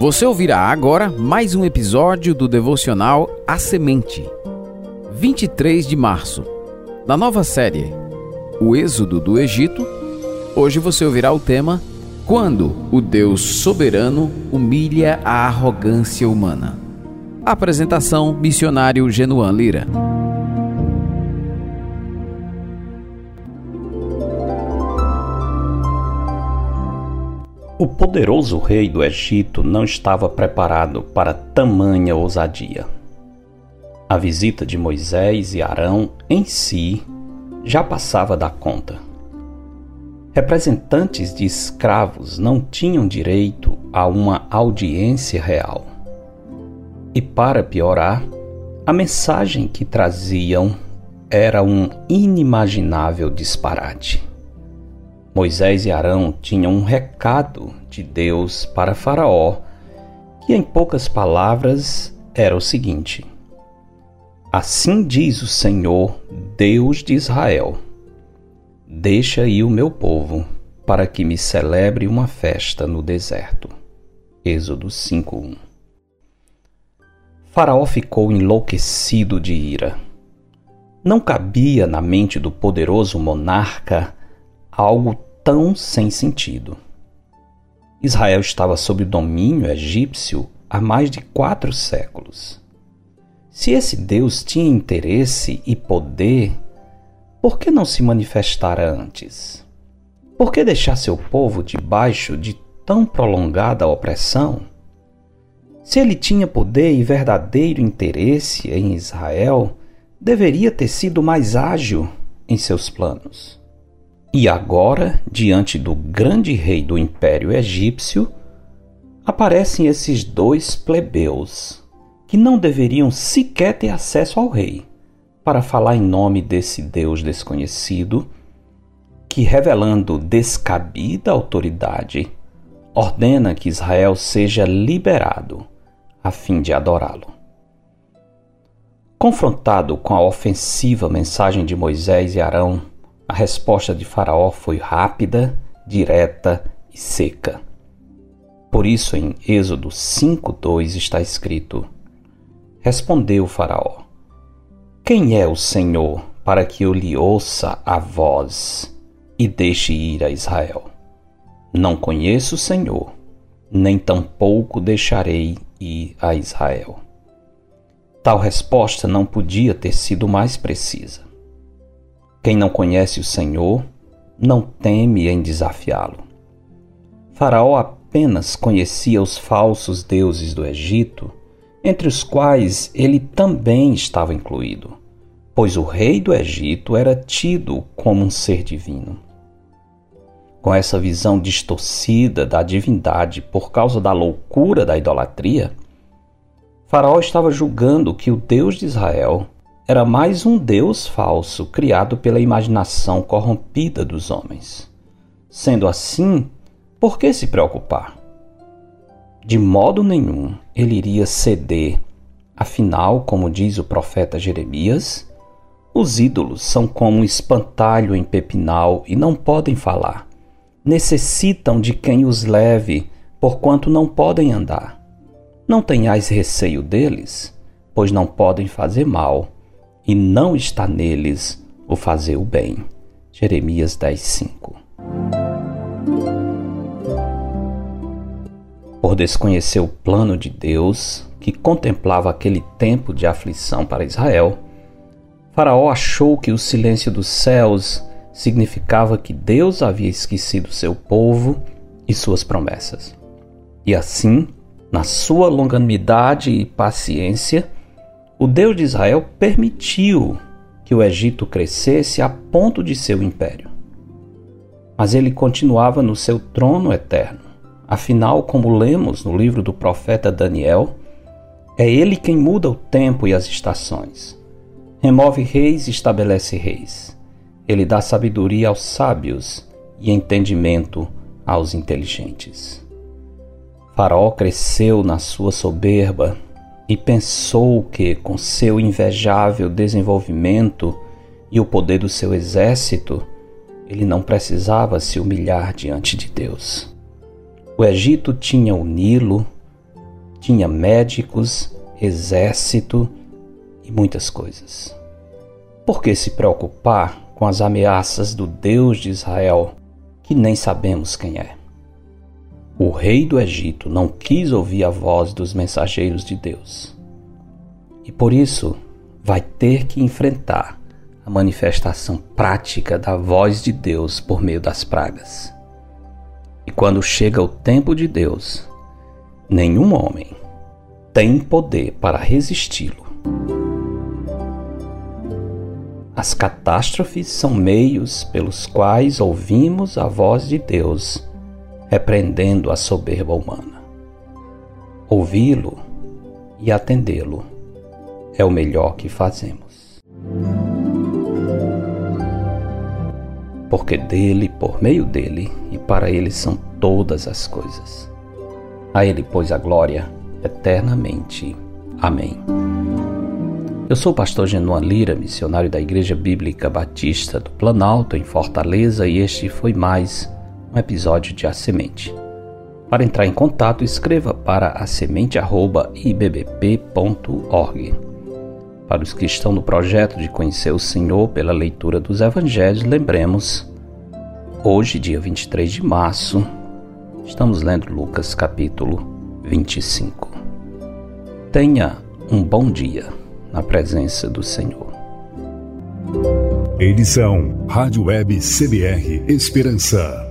Você ouvirá agora mais um episódio do devocional A Semente. 23 de março. Na nova série O Êxodo do Egito, hoje você ouvirá o tema Quando o Deus soberano humilha a arrogância humana. Apresentação Missionário Genuan Lira. O poderoso rei do Egito não estava preparado para tamanha ousadia. A visita de Moisés e Arão em si já passava da conta. Representantes de escravos não tinham direito a uma audiência real. E para piorar, a mensagem que traziam era um inimaginável disparate. Moisés e Arão tinham um recado de Deus para Faraó, que em poucas palavras era o seguinte: Assim diz o Senhor, Deus de Israel: Deixa aí o meu povo, para que me celebre uma festa no deserto. Êxodo 5:1. Faraó ficou enlouquecido de ira. Não cabia na mente do poderoso monarca algo tão sem sentido. Israel estava sob o domínio egípcio há mais de quatro séculos. Se esse Deus tinha interesse e poder, por que não se manifestara antes? Por que deixar seu povo debaixo de tão prolongada opressão? Se ele tinha poder e verdadeiro interesse em Israel, deveria ter sido mais ágil em seus planos. E agora, diante do grande rei do Império Egípcio, aparecem esses dois plebeus, que não deveriam sequer ter acesso ao rei, para falar em nome desse Deus desconhecido, que, revelando descabida autoridade, ordena que Israel seja liberado a fim de adorá-lo. Confrontado com a ofensiva mensagem de Moisés e Arão, a resposta de Faraó foi rápida, direta e seca. Por isso, em Êxodo 5:2 está escrito: Respondeu Faraó: Quem é o Senhor para que eu lhe ouça a voz e deixe ir a Israel? Não conheço o Senhor, nem tampouco deixarei ir a Israel. Tal resposta não podia ter sido mais precisa. Quem não conhece o Senhor não teme em desafiá-lo. Faraó apenas conhecia os falsos deuses do Egito, entre os quais ele também estava incluído, pois o rei do Egito era tido como um ser divino. Com essa visão distorcida da divindade por causa da loucura da idolatria, Faraó estava julgando que o Deus de Israel era mais um Deus falso criado pela imaginação corrompida dos homens. Sendo assim, por que se preocupar? De modo nenhum ele iria ceder. Afinal, como diz o profeta Jeremias, os ídolos são como um espantalho em pepinal e não podem falar. Necessitam de quem os leve, porquanto não podem andar. Não tenhais receio deles, pois não podem fazer mal e não está neles o fazer o bem. Jeremias 10:5. Por desconhecer o plano de Deus, que contemplava aquele tempo de aflição para Israel, Faraó achou que o silêncio dos céus significava que Deus havia esquecido seu povo e suas promessas. E assim, na sua longanimidade e paciência, o Deus de Israel permitiu que o Egito crescesse a ponto de seu império. Mas ele continuava no seu trono eterno. Afinal, como lemos no livro do profeta Daniel, é ele quem muda o tempo e as estações. Remove reis e estabelece reis. Ele dá sabedoria aos sábios e entendimento aos inteligentes. Faraó cresceu na sua soberba e pensou que, com seu invejável desenvolvimento e o poder do seu exército, ele não precisava se humilhar diante de Deus. O Egito tinha o Nilo, tinha médicos, exército e muitas coisas. Por que se preocupar com as ameaças do Deus de Israel, que nem sabemos quem é? O rei do Egito não quis ouvir a voz dos mensageiros de Deus. E por isso vai ter que enfrentar a manifestação prática da voz de Deus por meio das pragas. E quando chega o tempo de Deus, nenhum homem tem poder para resisti-lo. As catástrofes são meios pelos quais ouvimos a voz de Deus repreendendo a soberba humana. Ouvi-lo e atendê-lo é o melhor que fazemos. Porque dele, por meio dele e para ele são todas as coisas. A ele, pois, a glória eternamente. Amém. Eu sou o pastor Genuan Lira, missionário da Igreja Bíblica Batista do Planalto, em Fortaleza, e este foi mais um episódio de A Semente. Para entrar em contato, escreva para a semente@ibbp.org. Para os que estão no projeto de conhecer o Senhor pela leitura dos evangelhos, lembremos, hoje, dia 23 de março, estamos lendo Lucas capítulo 25. Tenha um bom dia na presença do Senhor. Edição Rádio Web CBR Esperança.